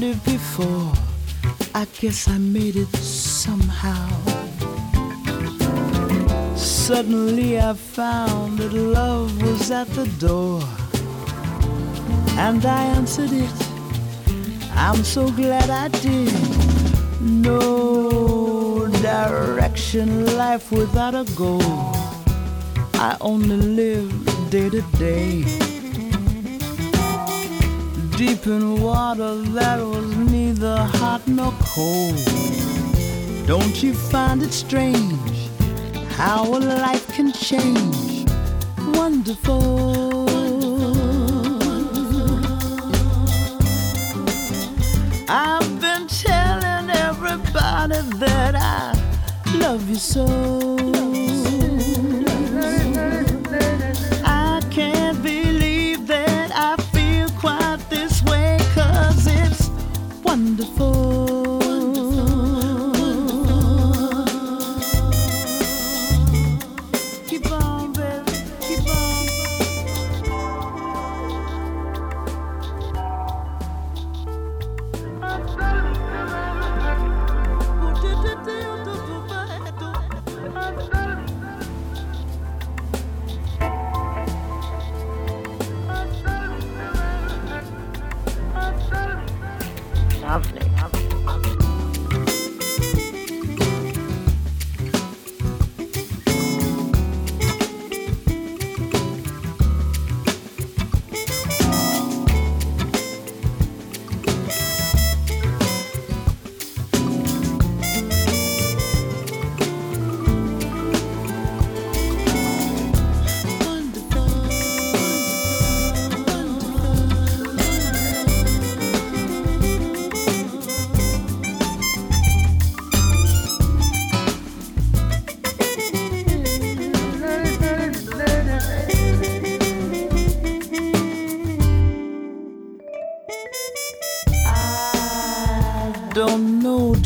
before. I guess I made it somehow. Suddenly I found that love was at the door. And I answered it. I'm so glad I did. No direction, life without a goal. I only live day to day. Deep in water that was neither hot nor cold. Don't you find it strange how a life can change? Wonderful. I've been telling everybody that I love you so.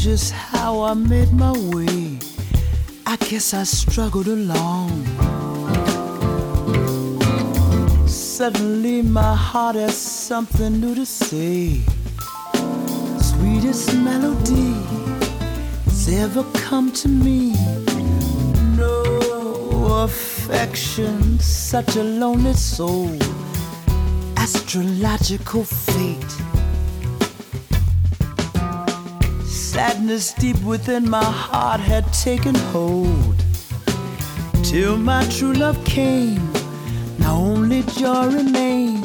I made my way. I guess I struggled along. Suddenly, my heart has something new to say. Sweetest melody that's ever come to me. No affection, such a lonely soul. Astrological fate Sadness deep within my heart had taken hold. Till my true love came, now only joy remains.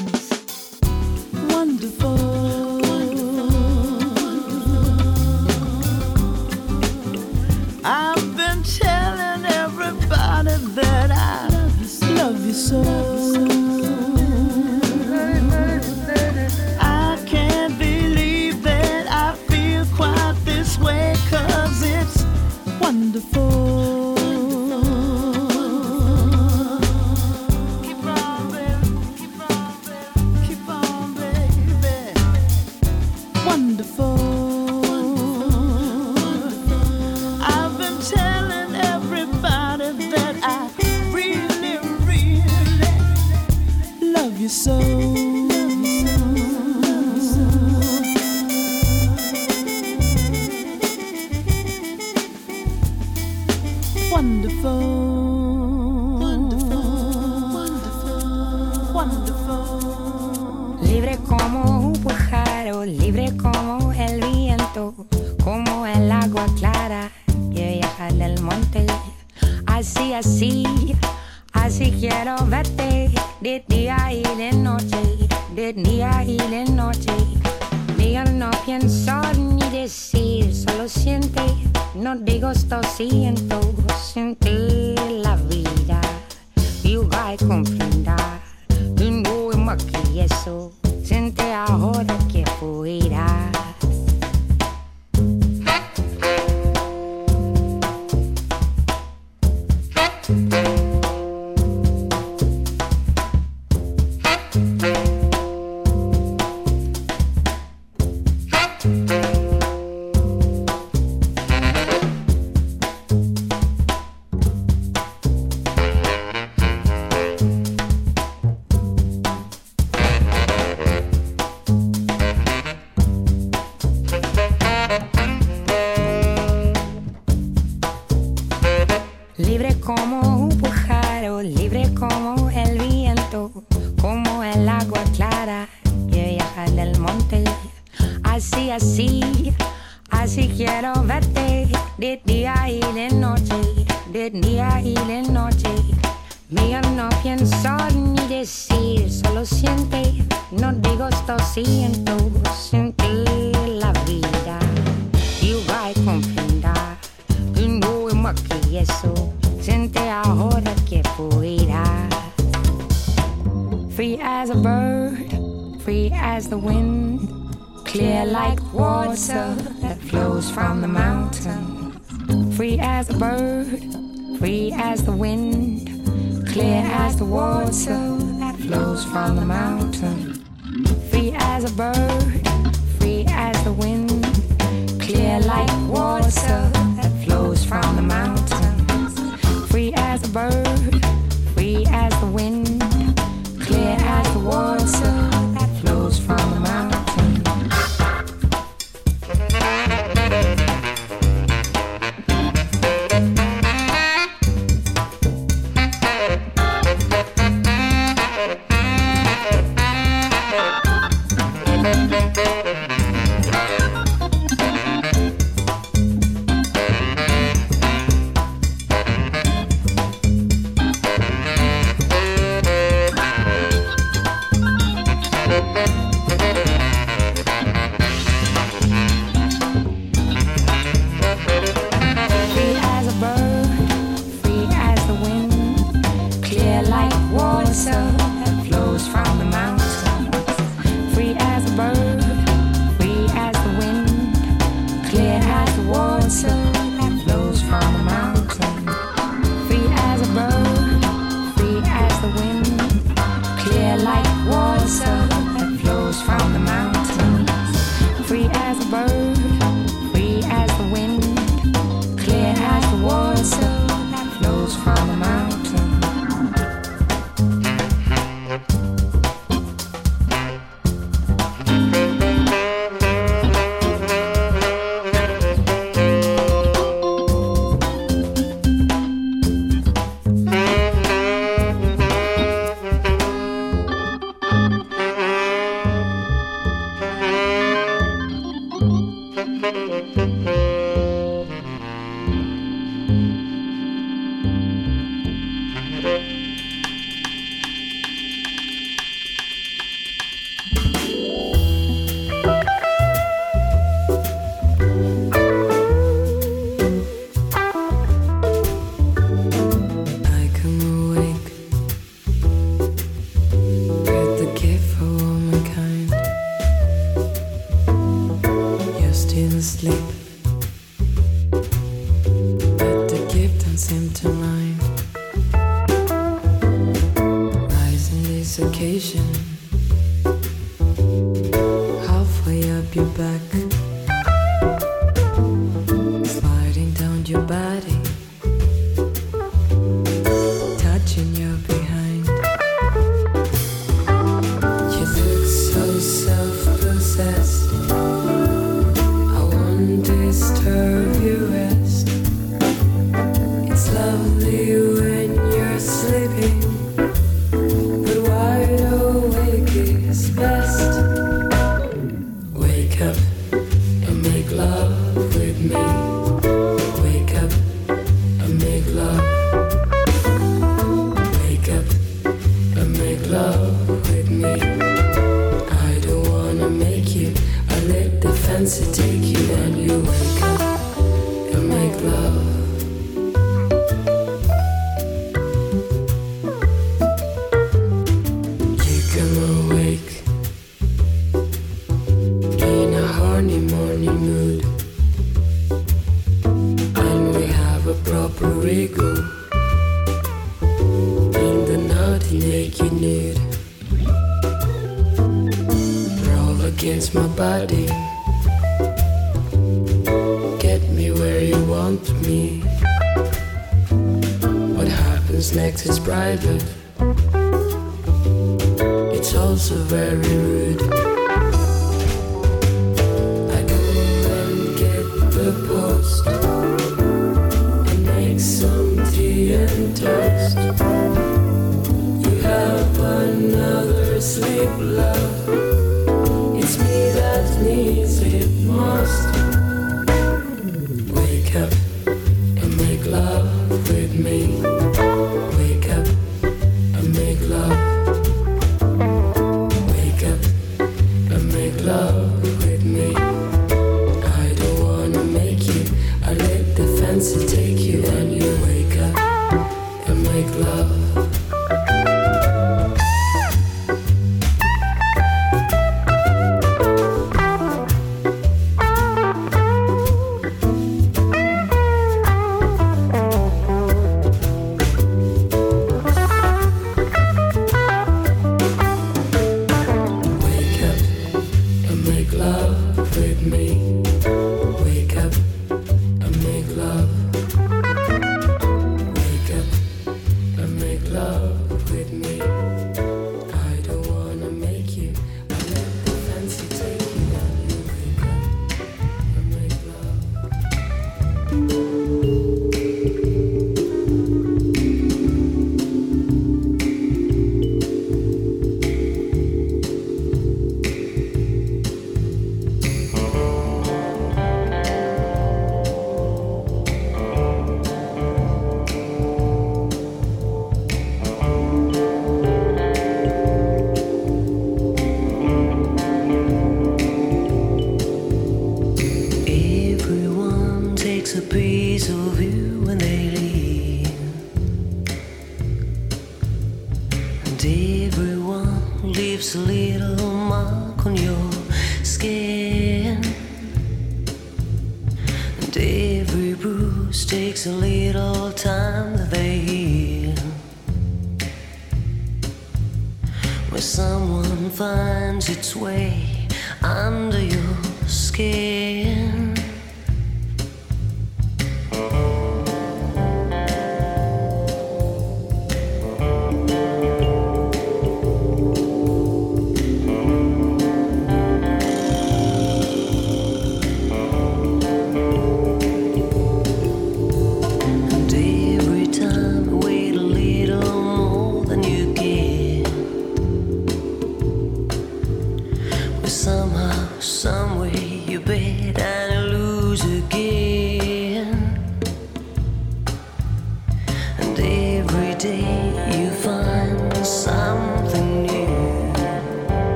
body. Get me where you want me. What happens next is private. It's also very rude. I go and get the post and make some tea and toast. You have another sleep, love.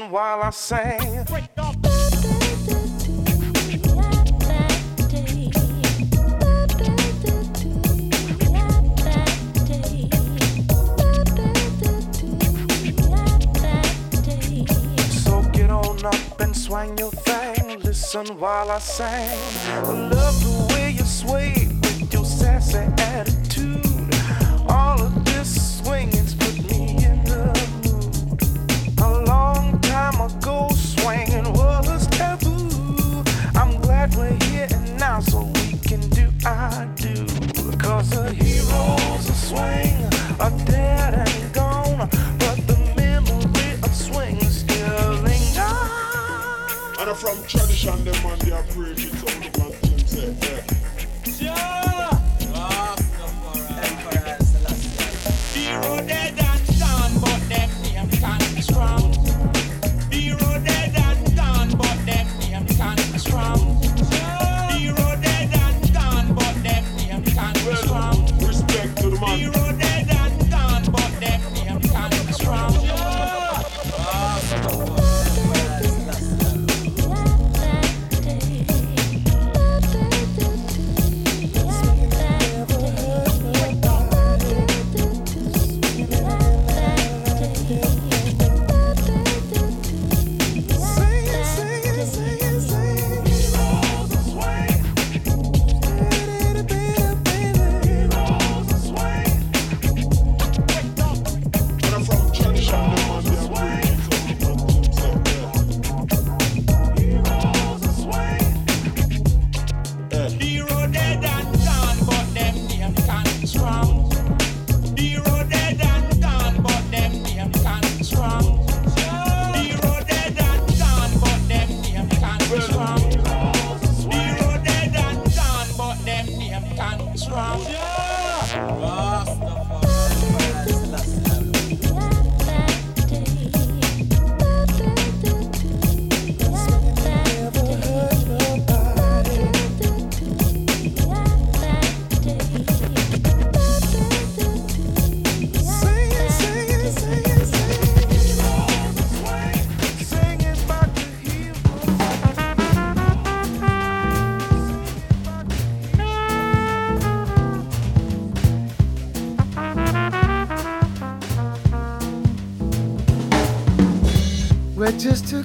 while I sang. So get on up and swing your thing. Listen while I sing. Love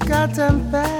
goddamn bad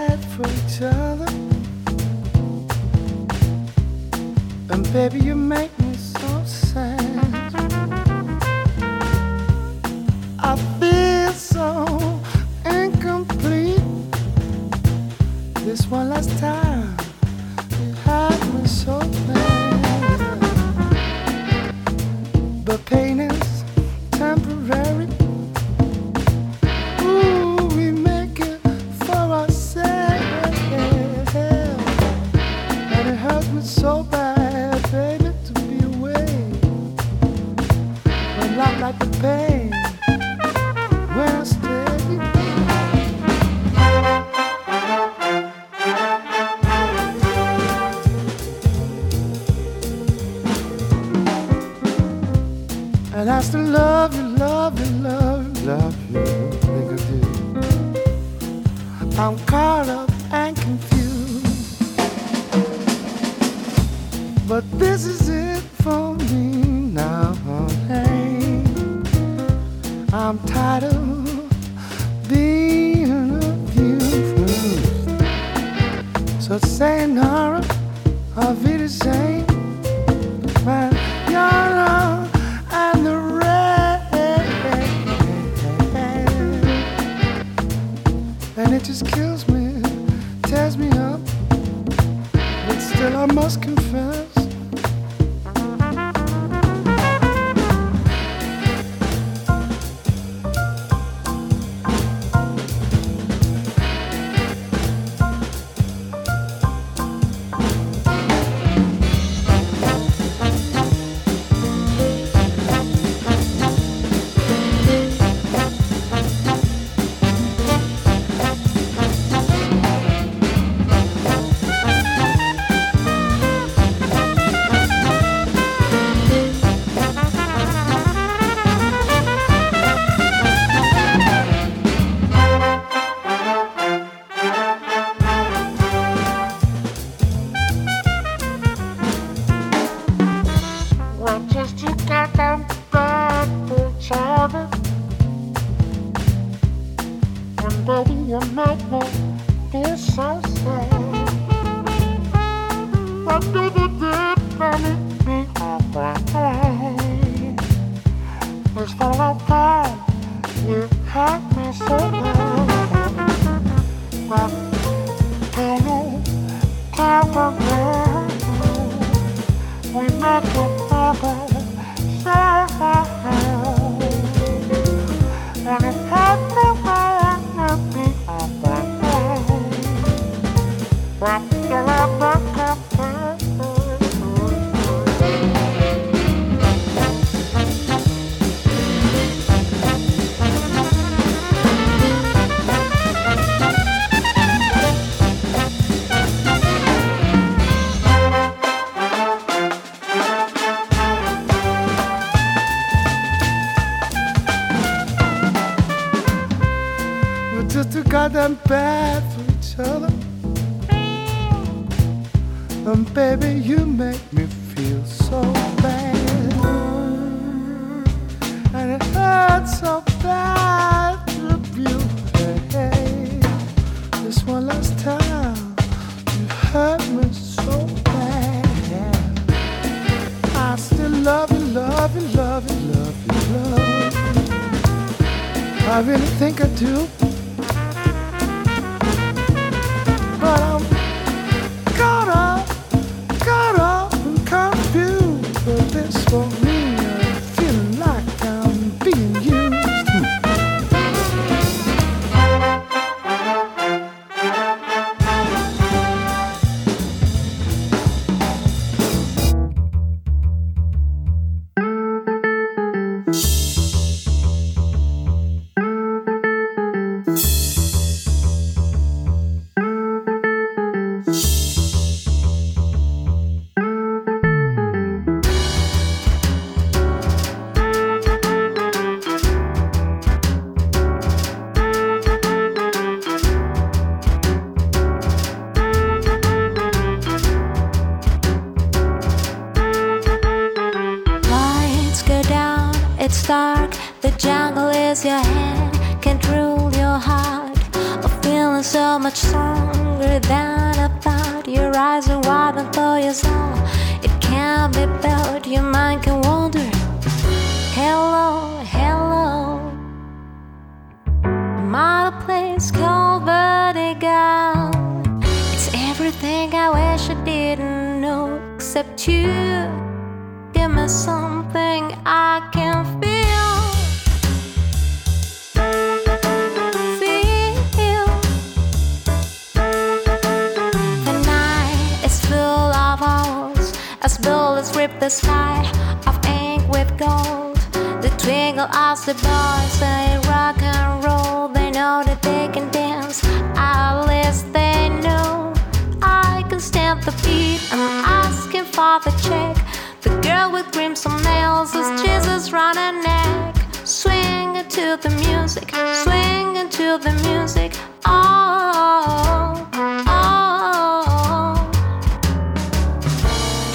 to the music, swing into the music. Oh, oh.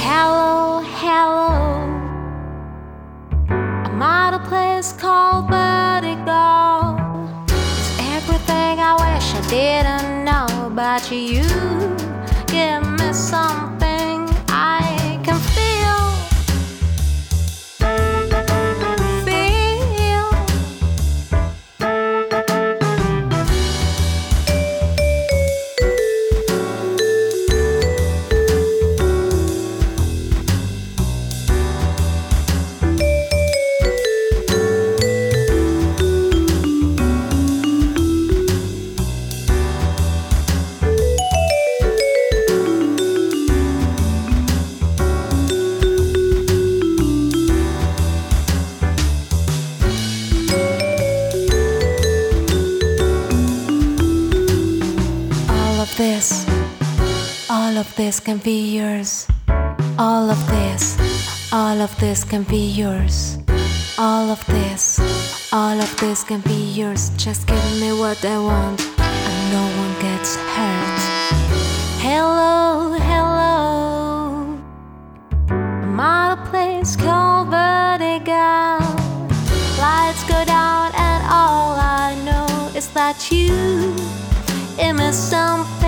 Hello, hello. I'm at a place called Vertigo. It's everything I wish I didn't know about you. Give me some. This can be yours. All of this, all of this can be yours. All of this, all of this can be yours. Just give me what I want, and no one gets hurt. Hello, hello. I'm at a place called Vertigo. Lights go down, and all I know is that you give me something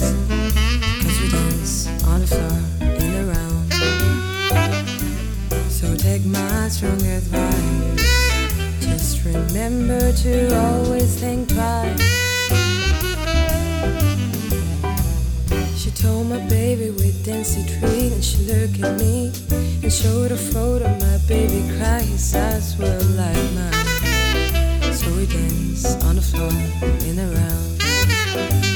Cause we dance on the floor in round. So take my strong advice. Just remember to always think twice. She told my baby we dance treat, and she looked at me and showed a photo. My baby cried, his eyes were like mine. So we on the floor in round.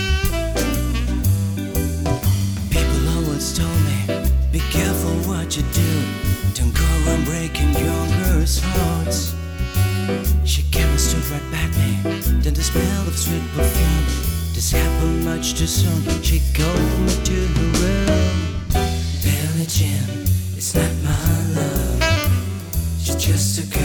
much too soon. She called me to her room. Billie Jean, it's not my love. She's just a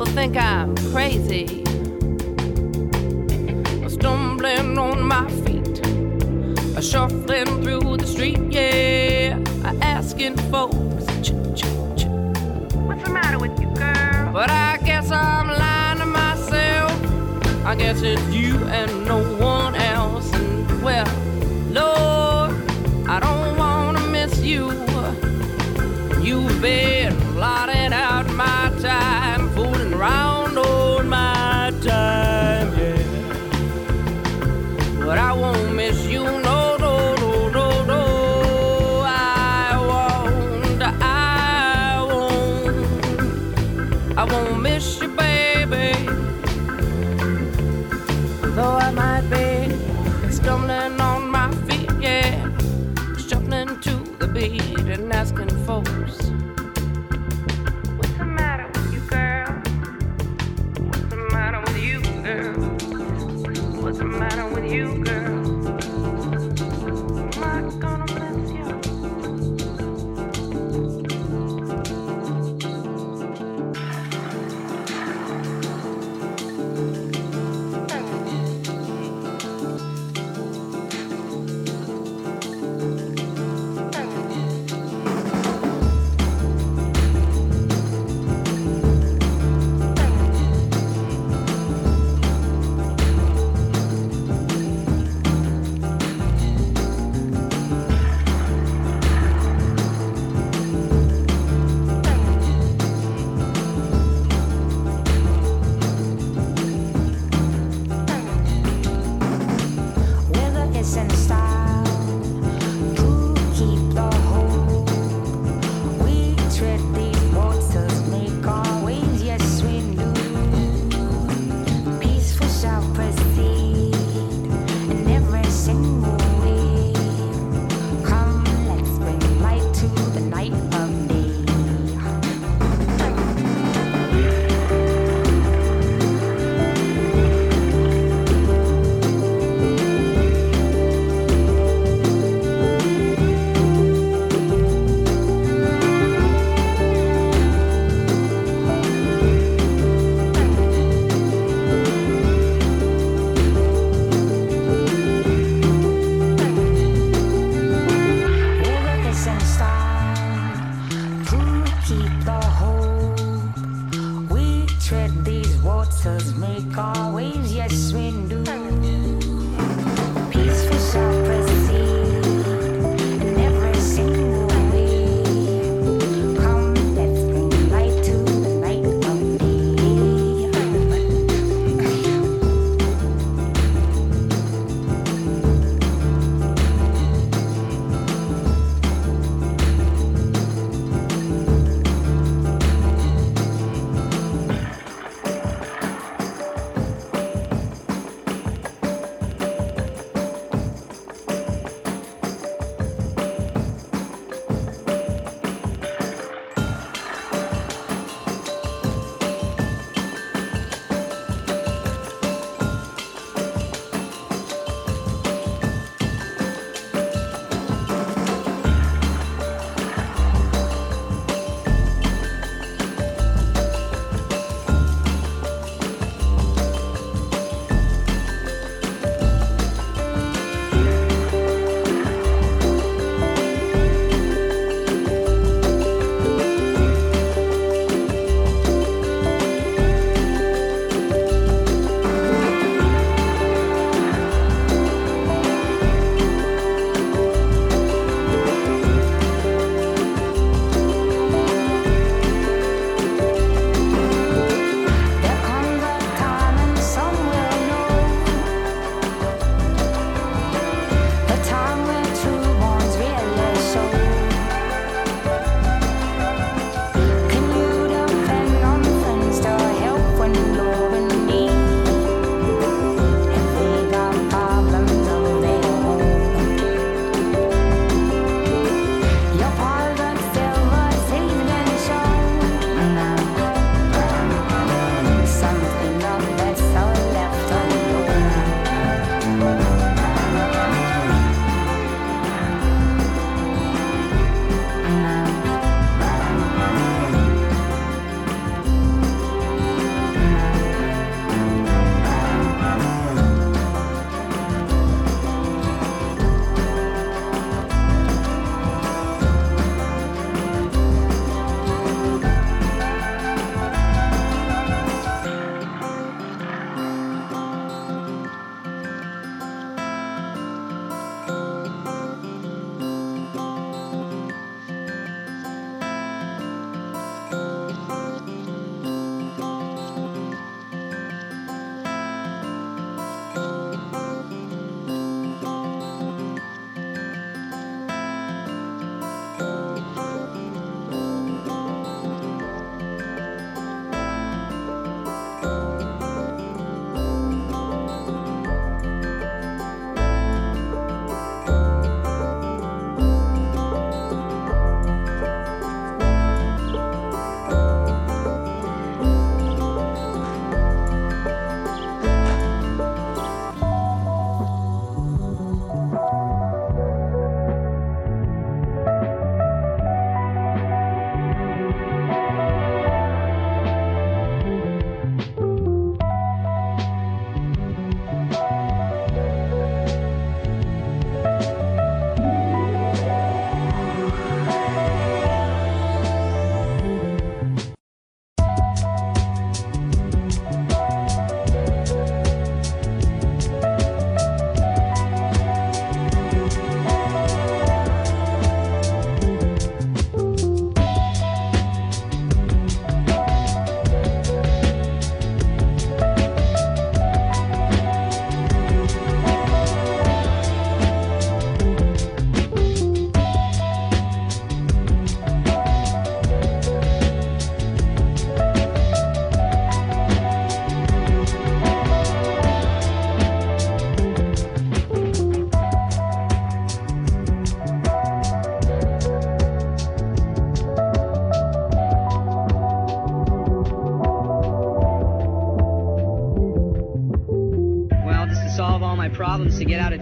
people think I'm crazy. Stumbling on my feet, shuffling through the street, yeah. Asking folks, what's the matter with you, girl? But I guess I'm lying to myself. I guess it's you and no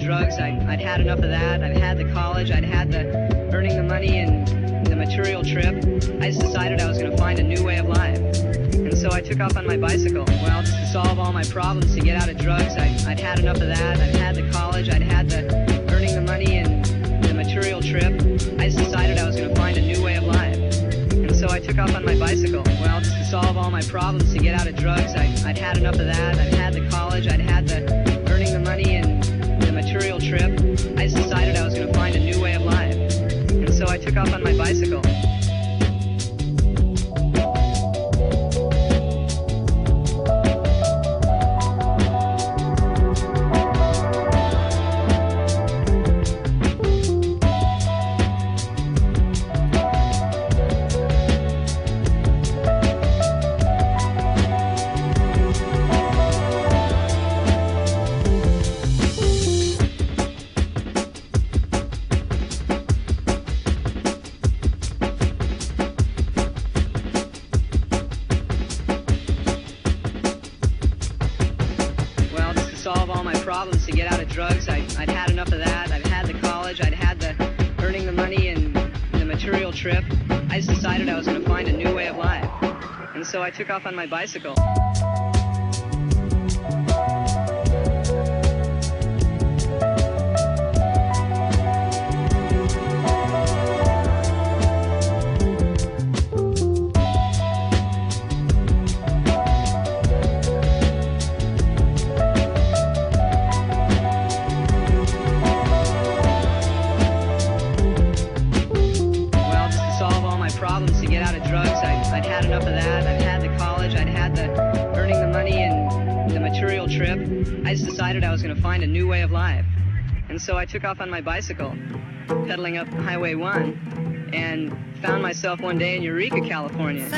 drugs. I, would had enough of that. I'd had the college. I'd had the earning the money and the material trip. I just decided I was going to find a new way of life. And so I took off on my bicycle. Well, just to solve all my problems, to get out of drugs. I, would had enough of that. I'd had the college. I'd had the earning the money and the material trip. I just decided I was going to find a new way of life. And so I took off on my bicycle. Well, just to solve all my problems, to get out of drugs. I, would had enough of that. I'd had the college. I'd had the earning the money and material trip, I decided I was going to find a new way of life. And so I took off on my bicycle. off on my bicycle. took off on my bicycle, pedaling up Highway 1, and found myself one day in Eureka, California.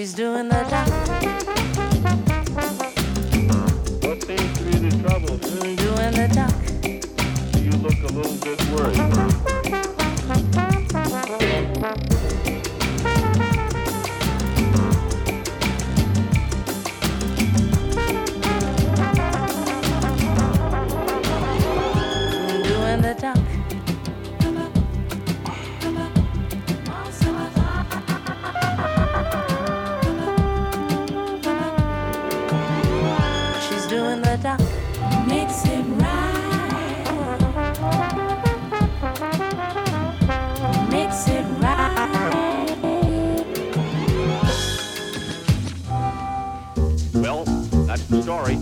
She's doing the duck. What seems to be the trouble? Doing the duck. You look a little bit worried. Sorry.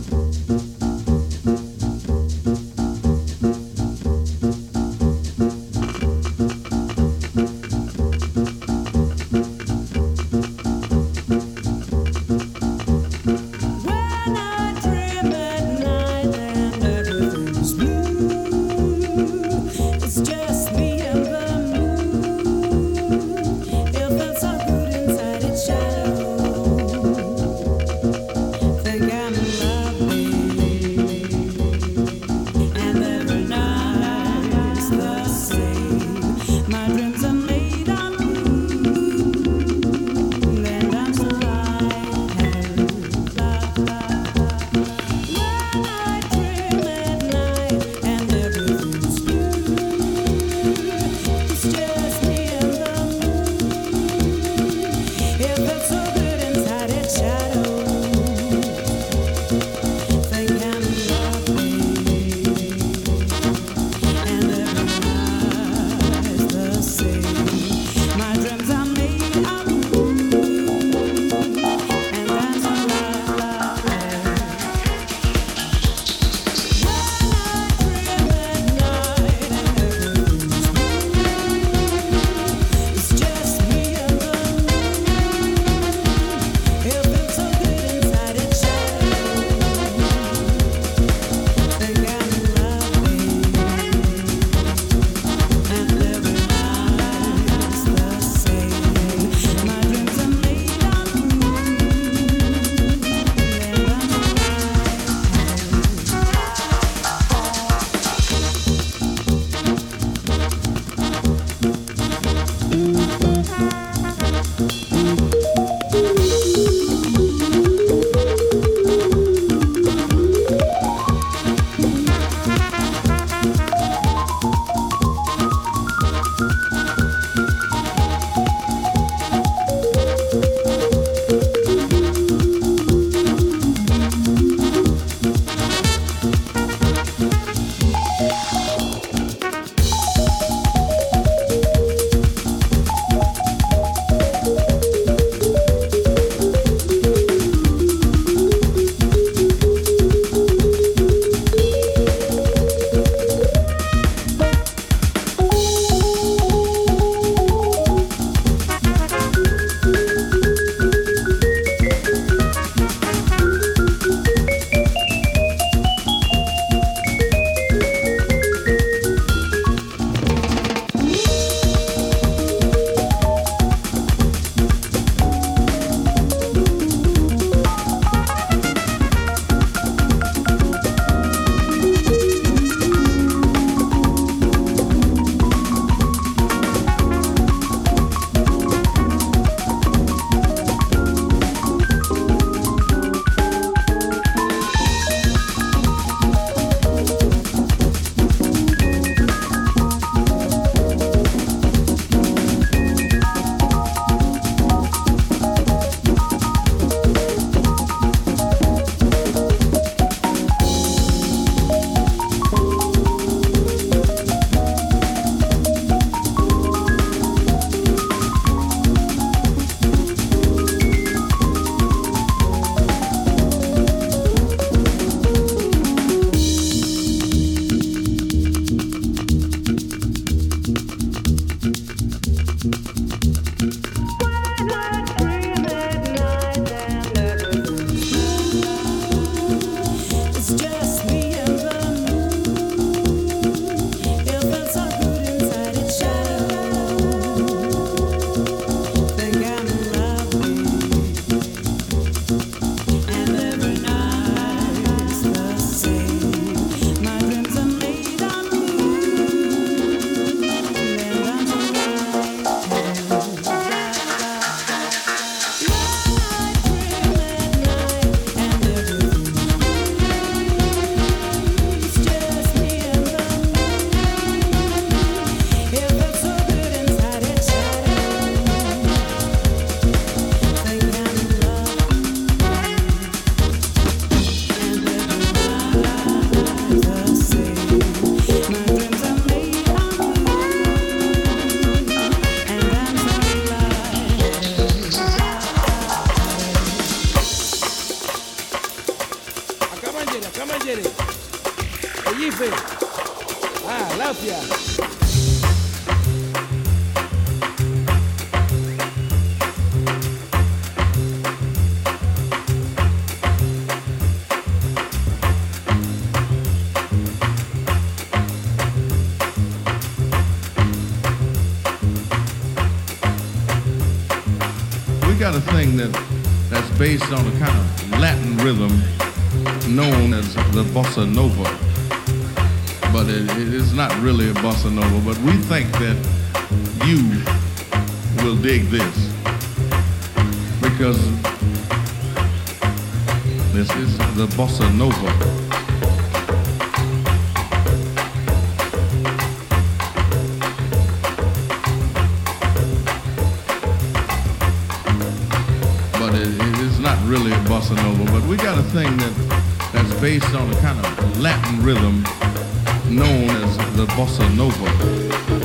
Based on a kind of Latin rhythm known as the bossa nova. But it, it is not really a bossa nova, but we think that you will dig this because this is the bossa nova. On a kind of Latin rhythm known as the bossa nova.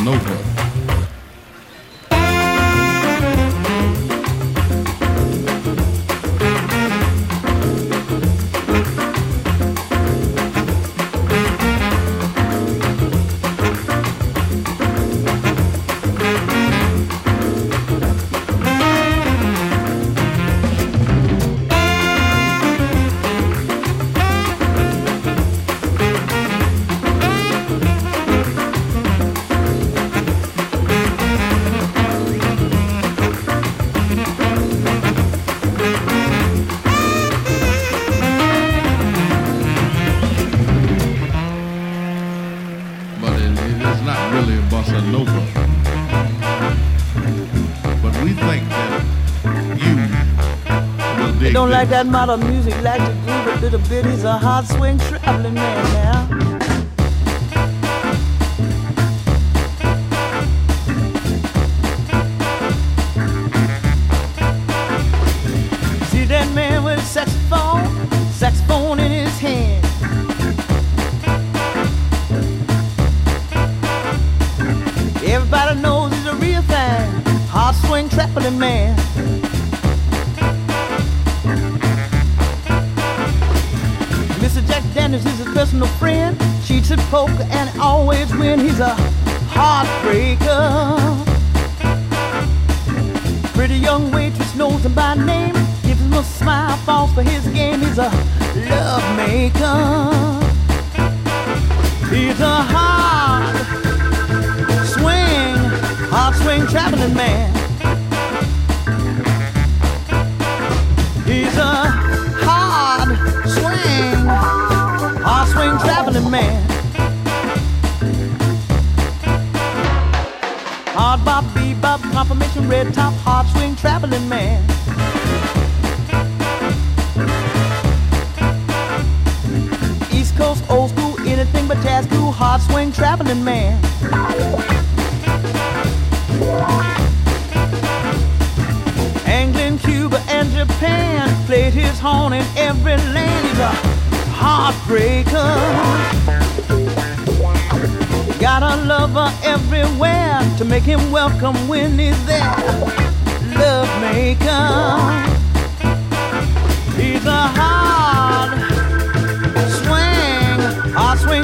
No. That modern music like the groove, a little bit He's a hot swing traveling man now.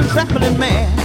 traveling man.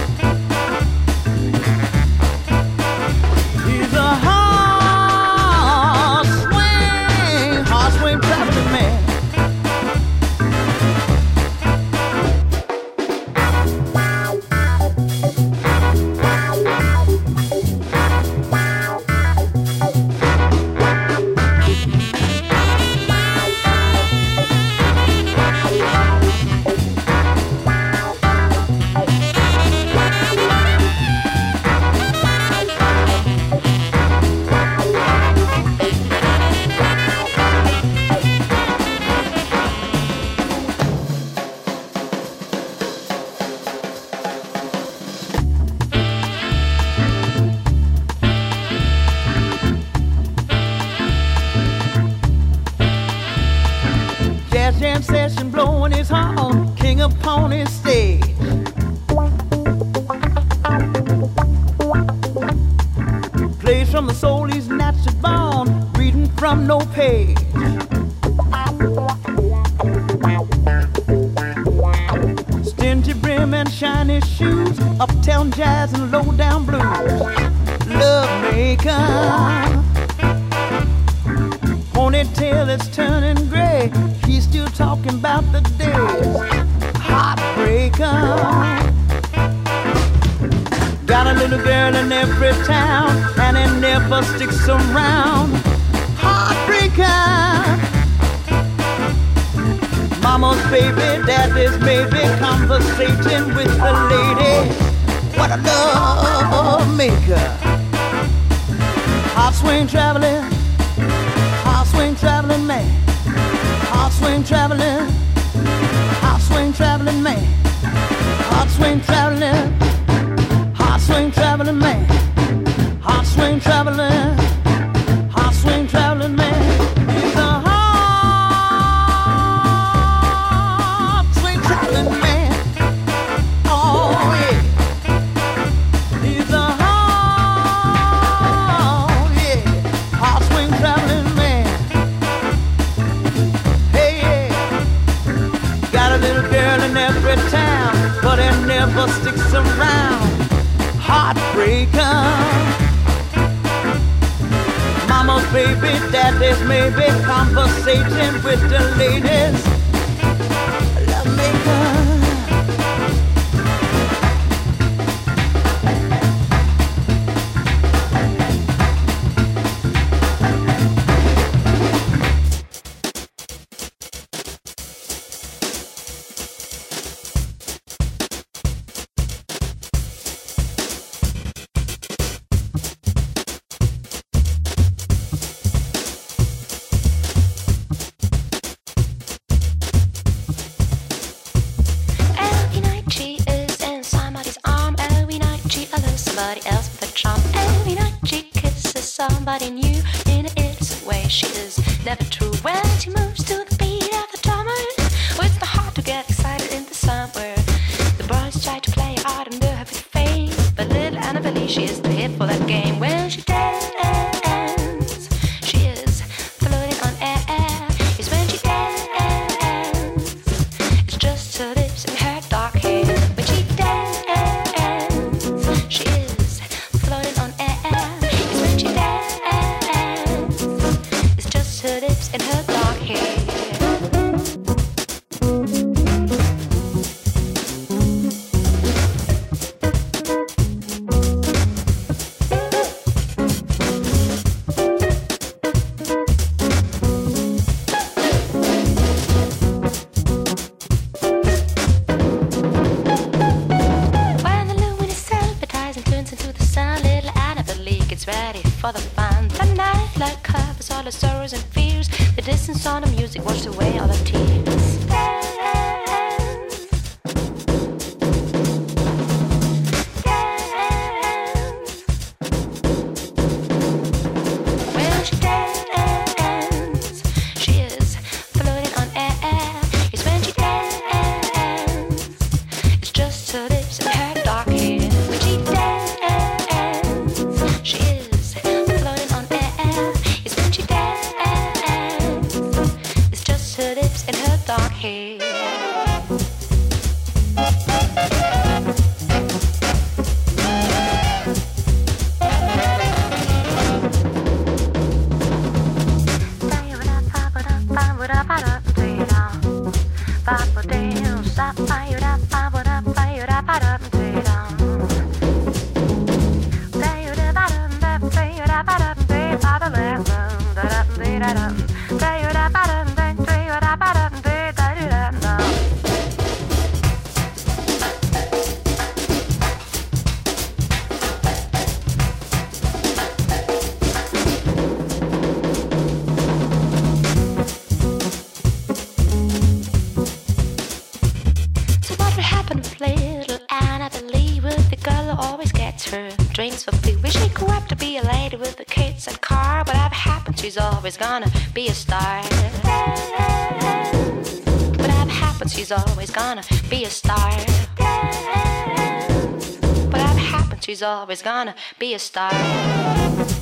She's always gonna be a star.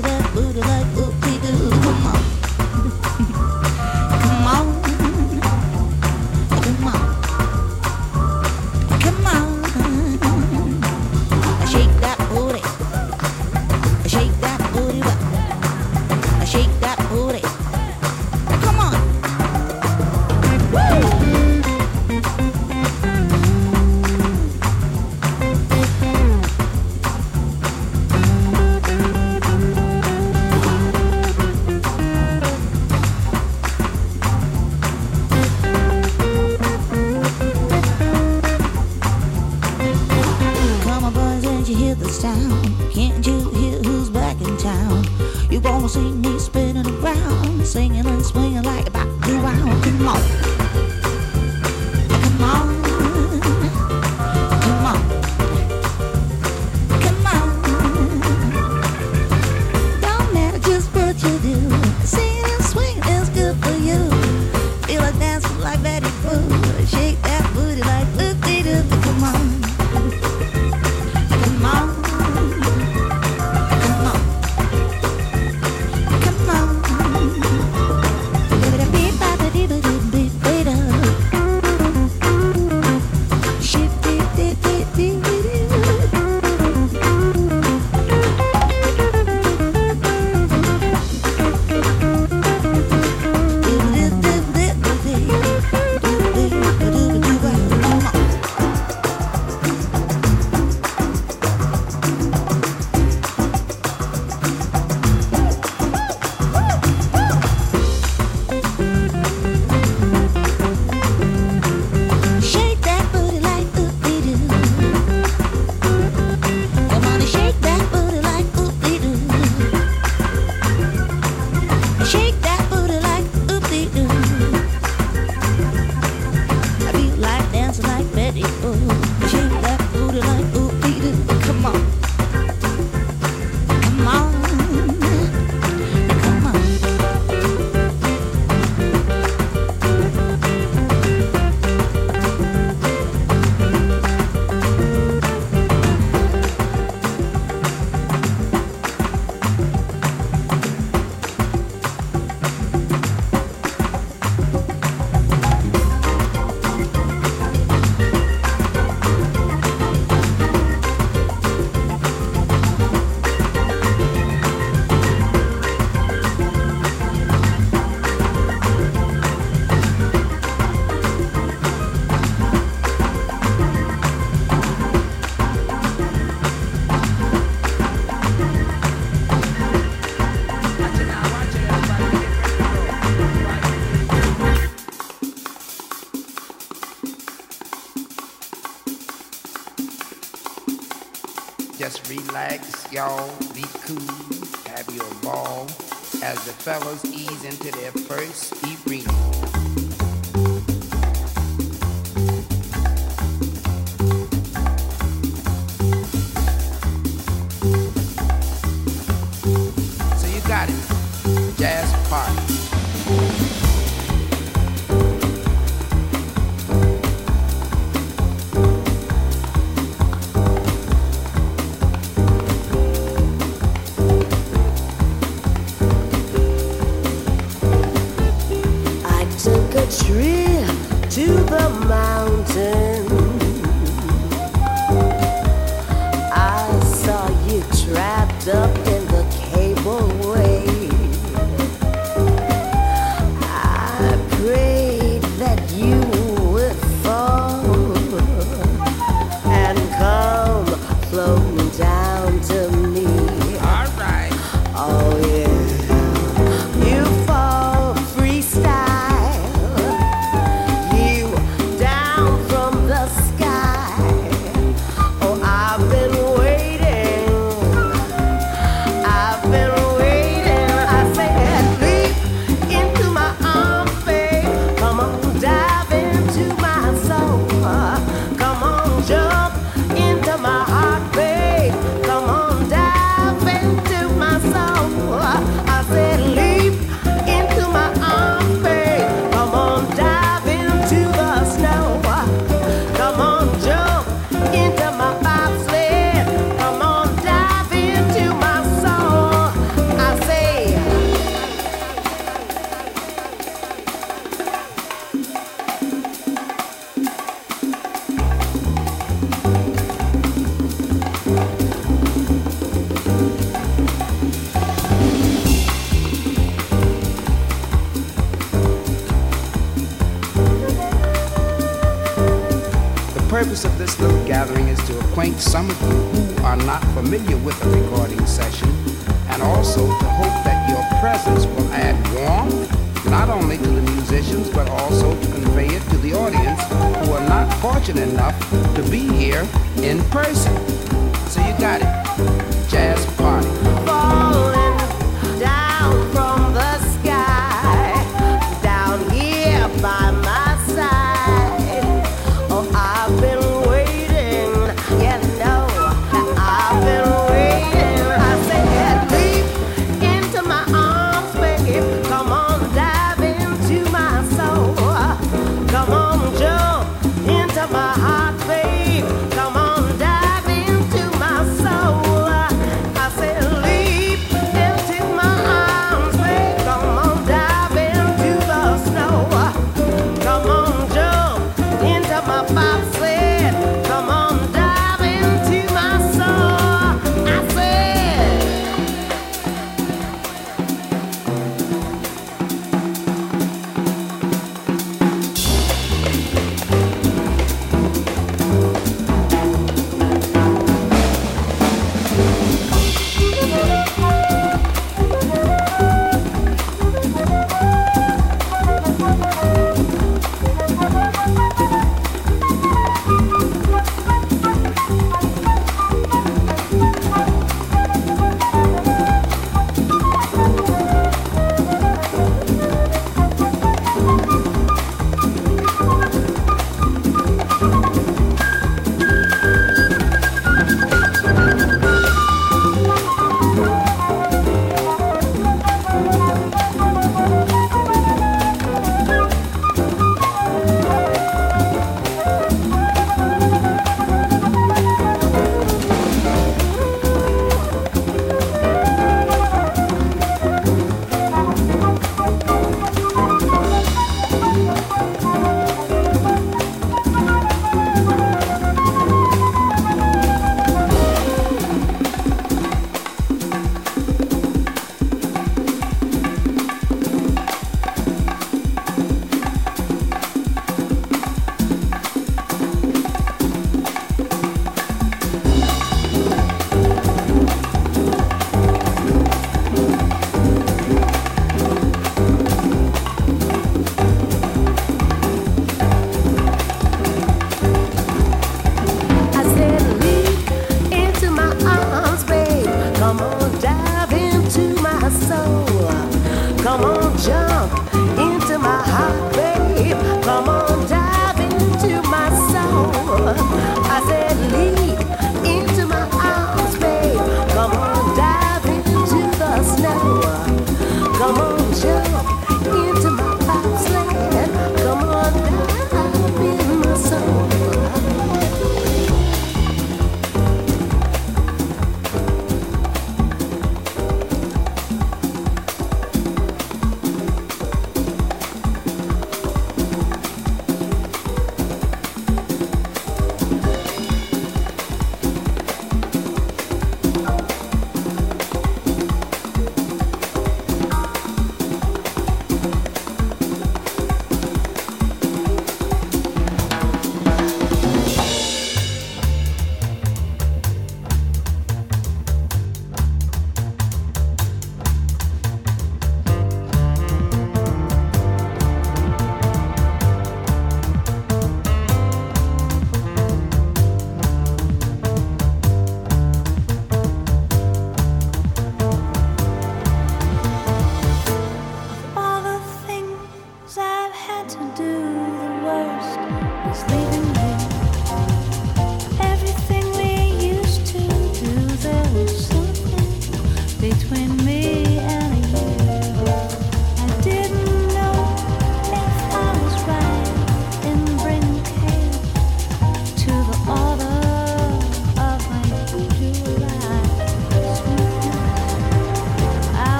Shake that booty like fellas some of you who are not familiar with a recording session, and also to hope that your presence will add warmth not only to the musicians but also to convey it to the audience who are not fortunate enough to be here in person.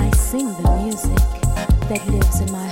I sing the music that lives in my